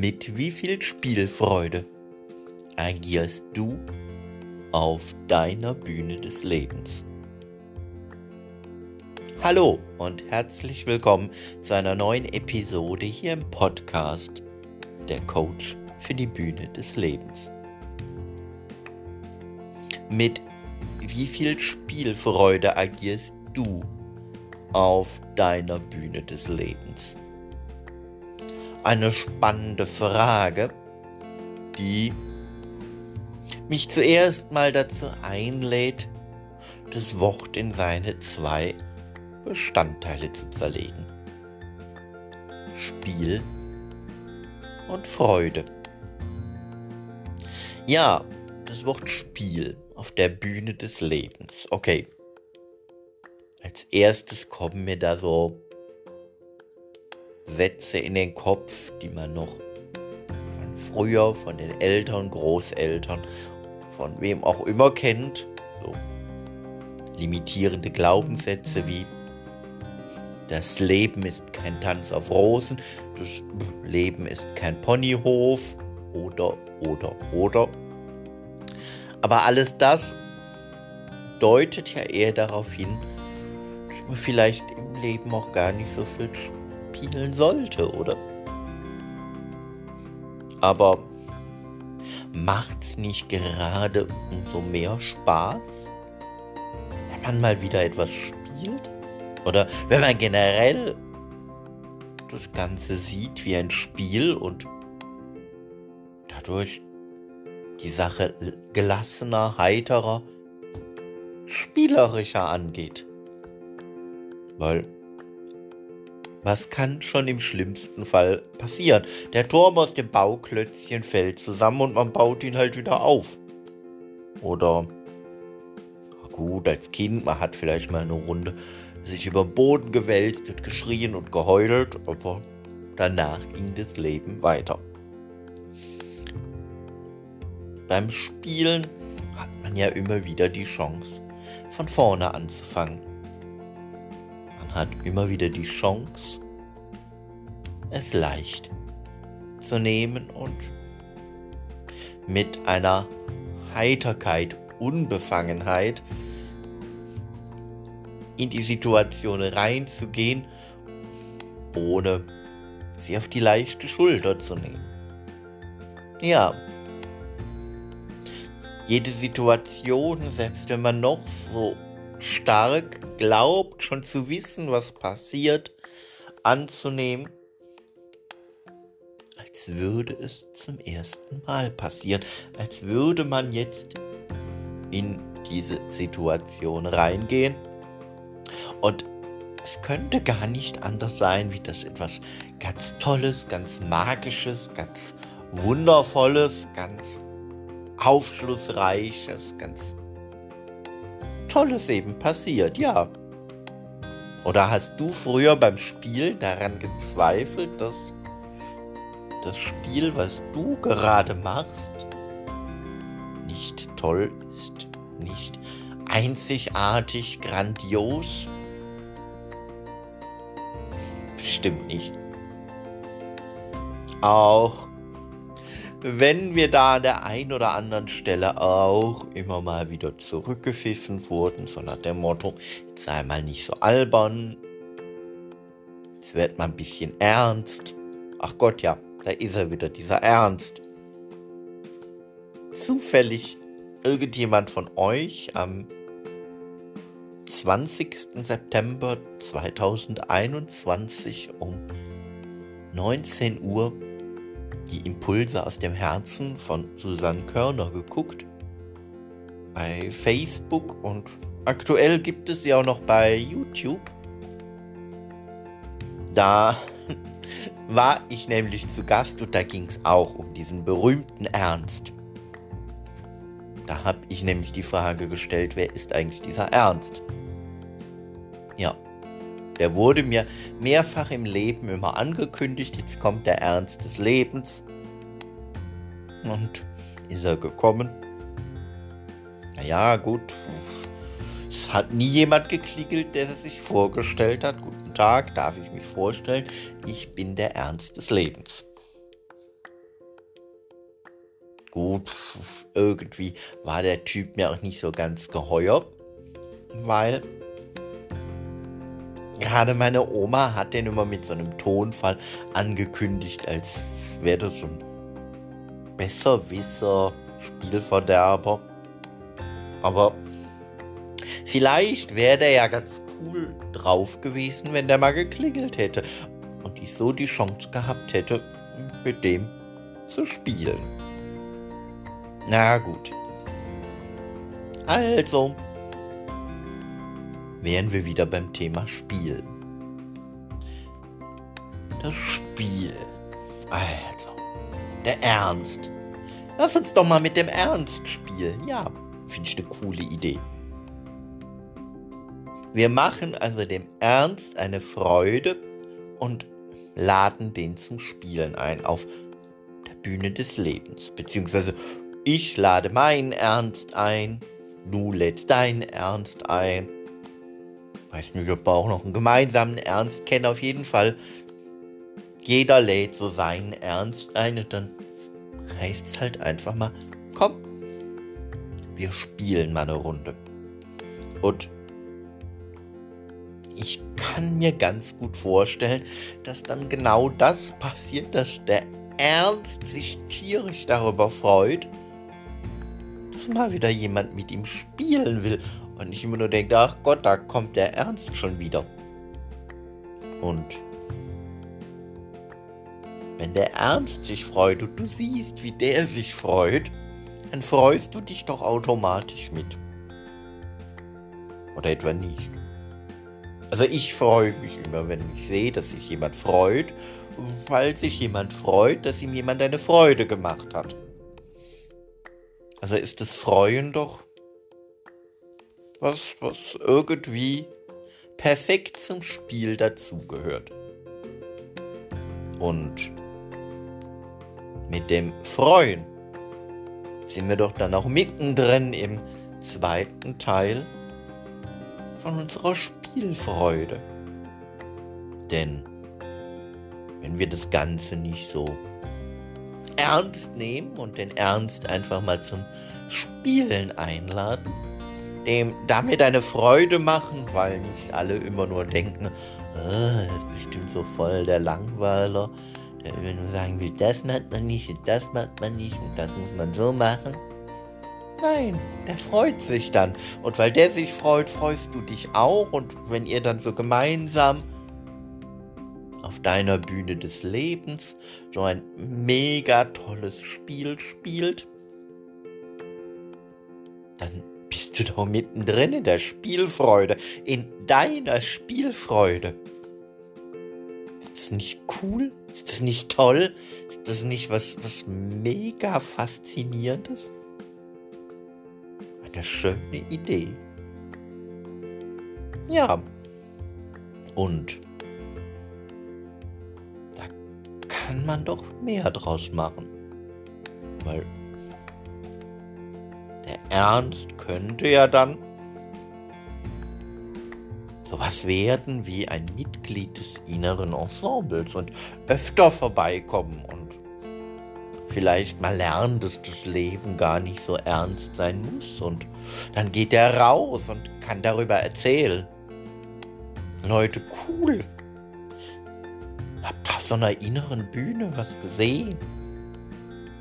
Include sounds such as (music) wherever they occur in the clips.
Mit wie viel Spielfreude agierst du auf deiner Bühne des Lebens? Hallo und herzlich willkommen zu einer neuen Episode hier im Podcast Der Coach für die Bühne des Lebens. Mit wie viel Spielfreude agierst du auf deiner Bühne des Lebens? Eine spannende Frage, die mich zuerst mal dazu einlädt, das Wort in seine zwei Bestandteile zu zerlegen. Spiel und Freude. Ja, das Wort Spiel auf der Bühne des Lebens. Okay. Als erstes kommen mir da so Sätze in den Kopf, die man noch von früher, von den Eltern, Großeltern, von wem auch immer kennt. So limitierende Glaubenssätze wie das Leben ist kein Tanz auf Rosen, das Leben ist kein Ponyhof oder, oder, oder. Aber alles das deutet ja eher darauf hin, dass man vielleicht im Leben auch gar nicht so viel spielen sollte, oder? Aber macht's nicht gerade umso mehr Spaß, wenn man mal wieder etwas spielt? Oder wenn man generell das Ganze sieht wie ein Spiel und dadurch die Sache gelassener, heiterer, spielerischer angeht. Weil was kann schon im schlimmsten Fall passieren? Der Turm aus dem Bauklötzchen fällt zusammen und man baut ihn halt wieder auf. Oder gut, als Kind, man hat vielleicht mal eine Runde sich über den Boden gewälzt und geschrien und geheult, aber danach ging das Leben weiter beim Spielen hat man ja immer wieder die Chance, von vorne anzufangen. Hat immer wieder die Chance, es leicht zu nehmen und mit einer Heiterkeit, Unbefangenheit in die Situation reinzugehen, ohne sie auf die leichte Schulter zu nehmen. Ja, jede Situation, selbst wenn man noch so stark glaubt, schon zu wissen, was passiert, anzunehmen, als würde es zum ersten Mal passieren, als würde man jetzt in diese Situation reingehen. Und es könnte gar nicht anders sein, wie das etwas ganz Tolles, ganz Magisches, ganz Wundervolles, ganz Aufschlussreiches, ganz Tolles eben passiert, ja. Oder hast du früher beim Spiel daran gezweifelt, dass das Spiel, was du gerade machst, nicht toll ist, nicht einzigartig, grandios? Bestimmt nicht. Auch wenn wir da an der einen oder anderen Stelle auch immer mal wieder zurückgepfiffen wurden, so nach dem Motto, sei mal nicht so albern, jetzt wird mal ein bisschen ernst. Ach Gott, ja, da ist er wieder, dieser Ernst. Zufällig irgendjemand von euch am 20. September 2021 um 19 Uhr die Impulse aus dem Herzen von Susanne Körner geguckt. Bei Facebook und aktuell gibt es sie auch noch bei YouTube. Da (laughs) war ich nämlich zu Gast und da ging es auch um diesen berühmten Ernst. Da habe ich nämlich die Frage gestellt, wer ist eigentlich dieser Ernst? Ja, der wurde mir mehrfach im Leben immer angekündigt. Jetzt kommt der Ernst des Lebens. Und ist er gekommen? Naja, gut. Es hat nie jemand geklingelt, der sich vorgestellt hat. Guten Tag, darf ich mich vorstellen? Ich bin der Ernst des Lebens. Gut, irgendwie war der Typ mir auch nicht so ganz geheuer, weil gerade meine Oma hat den immer mit so einem Tonfall angekündigt, als wäre das so ein Besserwisser, Spielverderber. Aber vielleicht wäre der ja ganz cool drauf gewesen, wenn der mal geklingelt hätte und ich so die Chance gehabt hätte, mit dem zu spielen. Na gut. Also, wären wir wieder beim Thema Spiel. Das Spiel. Also, der Ernst. Lass uns doch mal mit dem Ernst spielen. Ja, finde ich eine coole Idee. Wir machen also dem Ernst eine Freude und laden den zum Spielen ein auf der Bühne des Lebens. Beziehungsweise ich lade meinen Ernst ein, du lädst deinen Ernst ein. Weiß nicht, ob wir auch noch einen gemeinsamen Ernst kennen, auf jeden Fall. Jeder lädt so seinen Ernst ein und dann heißt es halt einfach mal, komm, wir spielen mal eine Runde. Und ich kann mir ganz gut vorstellen, dass dann genau das passiert, dass der Ernst sich tierisch darüber freut, dass mal wieder jemand mit ihm spielen will und nicht immer nur denkt, ach Gott, da kommt der Ernst schon wieder. Und wenn der Ernst sich freut und du siehst, wie der sich freut, dann freust du dich doch automatisch mit. Oder etwa nicht. Also ich freue mich immer, wenn ich sehe, dass sich jemand freut, weil sich jemand freut, dass ihm jemand eine Freude gemacht hat. Also ist das Freuen doch was, was irgendwie perfekt zum Spiel dazugehört. Und mit dem Freuen sind wir doch dann auch mittendrin im zweiten Teil von unserer Spielfreude. Denn wenn wir das Ganze nicht so ernst nehmen und den Ernst einfach mal zum Spielen einladen, dem damit eine Freude machen, weil nicht alle immer nur denken, oh, das ist bestimmt so voll der Langweiler, der immer nur sagen will, das macht man nicht und das macht man nicht und das muss man so machen. Nein, der freut sich dann. Und weil der sich freut, freust du dich auch. Und wenn ihr dann so gemeinsam auf deiner Bühne des Lebens so ein mega tolles Spiel spielt, dann bist du doch mittendrin in der Spielfreude, in deiner Spielfreude. Ist das nicht cool? Ist das nicht toll? Ist das nicht was, was mega faszinierendes? Eine schöne Idee. Ja. Und kann man doch mehr draus machen. Weil der Ernst könnte ja dann sowas werden wie ein Mitglied des inneren Ensembles und öfter vorbeikommen und vielleicht mal lernen, dass das Leben gar nicht so ernst sein muss. Und dann geht er raus und kann darüber erzählen. Leute, cool. Habt auf so einer inneren Bühne was gesehen.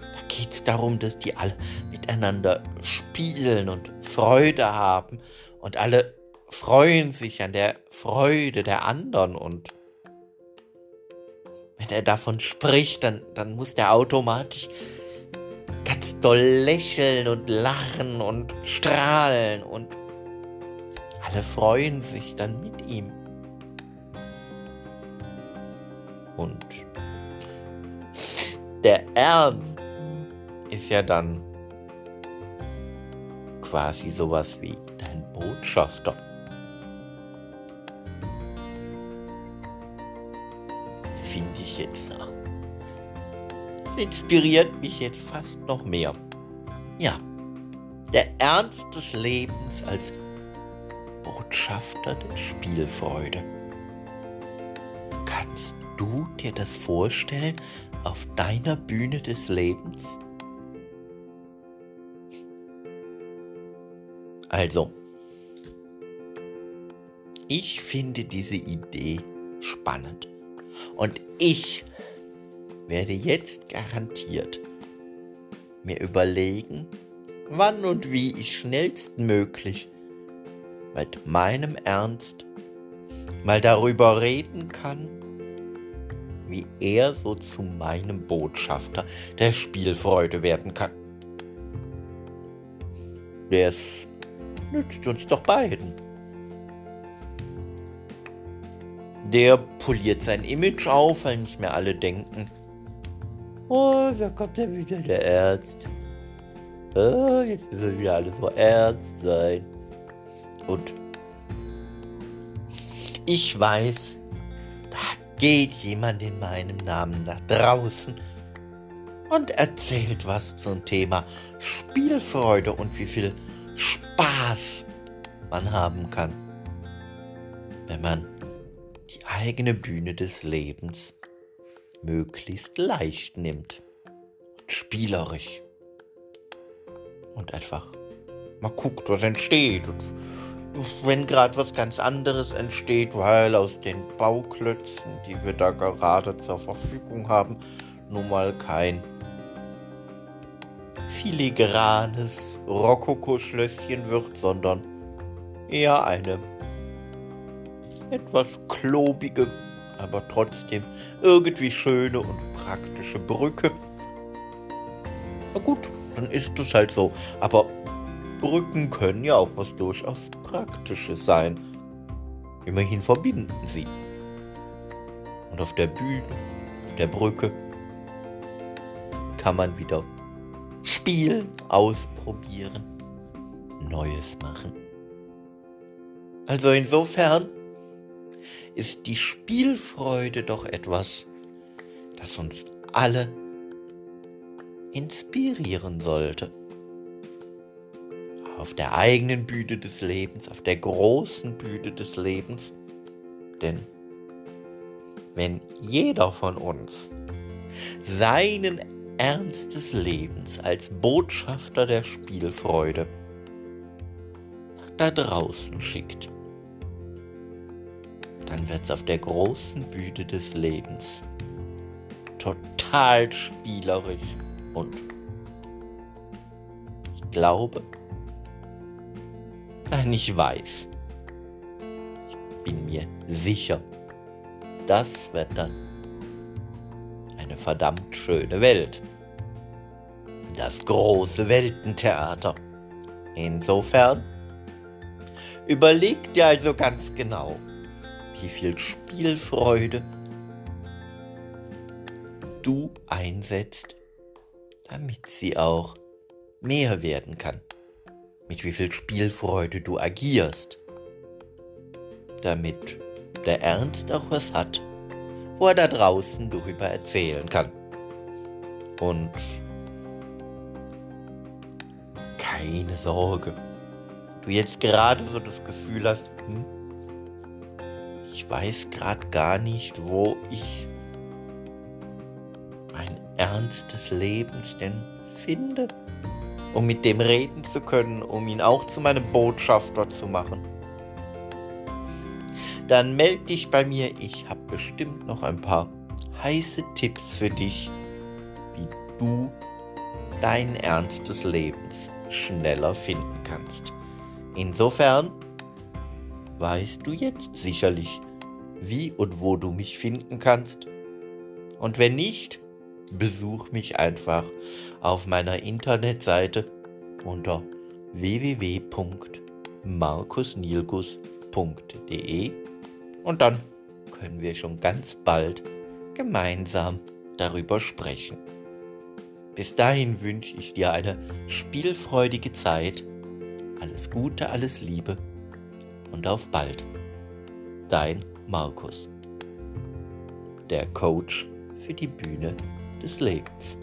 Da geht es darum, dass die alle miteinander spielen und Freude haben. Und alle freuen sich an der Freude der anderen und wenn er davon spricht, dann, dann muss der automatisch ganz doll lächeln und lachen und strahlen und alle freuen sich dann mit ihm. Und der Ernst ist ja dann quasi sowas wie dein Botschafter. finde ich jetzt. Das inspiriert mich jetzt fast noch mehr. Ja, der Ernst des Lebens als Botschafter der Spielfreude. Kannst du dir das vorstellen auf deiner Bühne des Lebens? Also, ich finde diese Idee spannend. Und ich werde jetzt garantiert mir überlegen, wann und wie ich schnellstmöglich mit meinem Ernst mal darüber reden kann, wie er so zu meinem Botschafter der Spielfreude werden kann. Das nützt uns doch beiden. Der poliert sein Image auf, weil nicht mehr alle denken, oh, da kommt ja wieder der Ernst. Oh, jetzt müssen wir wieder alle so ernst sein. Und ich weiß, geht jemand in meinem Namen nach draußen und erzählt was zum Thema Spielfreude und wie viel Spaß man haben kann, wenn man die eigene Bühne des Lebens möglichst leicht nimmt und spielerisch und einfach mal guckt, was entsteht und wenn gerade was ganz anderes entsteht, weil aus den Bauklötzen, die wir da gerade zur Verfügung haben, nun mal kein filigranes Rokokoschlösschen wird, sondern eher eine etwas klobige, aber trotzdem irgendwie schöne und praktische Brücke. Na gut, dann ist es halt so. Aber Brücken können ja auch was durchaus Praktisches sein. Immerhin verbinden sie. Und auf der Bühne, auf der Brücke, kann man wieder spielen, ausprobieren, Neues machen. Also insofern ist die Spielfreude doch etwas, das uns alle inspirieren sollte. Auf der eigenen Bühne des Lebens, auf der großen Bühne des Lebens. Denn wenn jeder von uns seinen Ernst des Lebens als Botschafter der Spielfreude da draußen schickt, dann wird es auf der großen Bühne des Lebens total spielerisch und ich glaube, nein, ich weiß, ich bin mir sicher, das wird dann eine verdammt schöne Welt. Das große Weltentheater. Insofern überleg dir also ganz genau, wie viel Spielfreude du einsetzt, damit sie auch mehr werden kann. Mit wie viel Spielfreude du agierst, damit der Ernst auch was hat, wo er da draußen darüber erzählen kann. Und keine Sorge, du jetzt gerade so das Gefühl hast, hm, ich weiß gerade gar nicht, wo ich mein Ernst des Lebens denn finde, um mit dem reden zu können, um ihn auch zu meinem Botschafter zu machen. Dann melde dich bei mir, ich habe bestimmt noch ein paar heiße Tipps für dich, wie du deinen Ernst des Lebens schneller finden kannst. Insofern weißt du jetzt sicherlich, wie und wo du mich finden kannst. Und wenn nicht, besuch mich einfach auf meiner Internetseite unter www.markusnilgus.de und dann können wir schon ganz bald gemeinsam darüber sprechen. Bis dahin wünsche ich dir eine spielfreudige Zeit. Alles Gute, alles Liebe und auf bald. Dein Markus, der Coach für die Bühne des Lebens.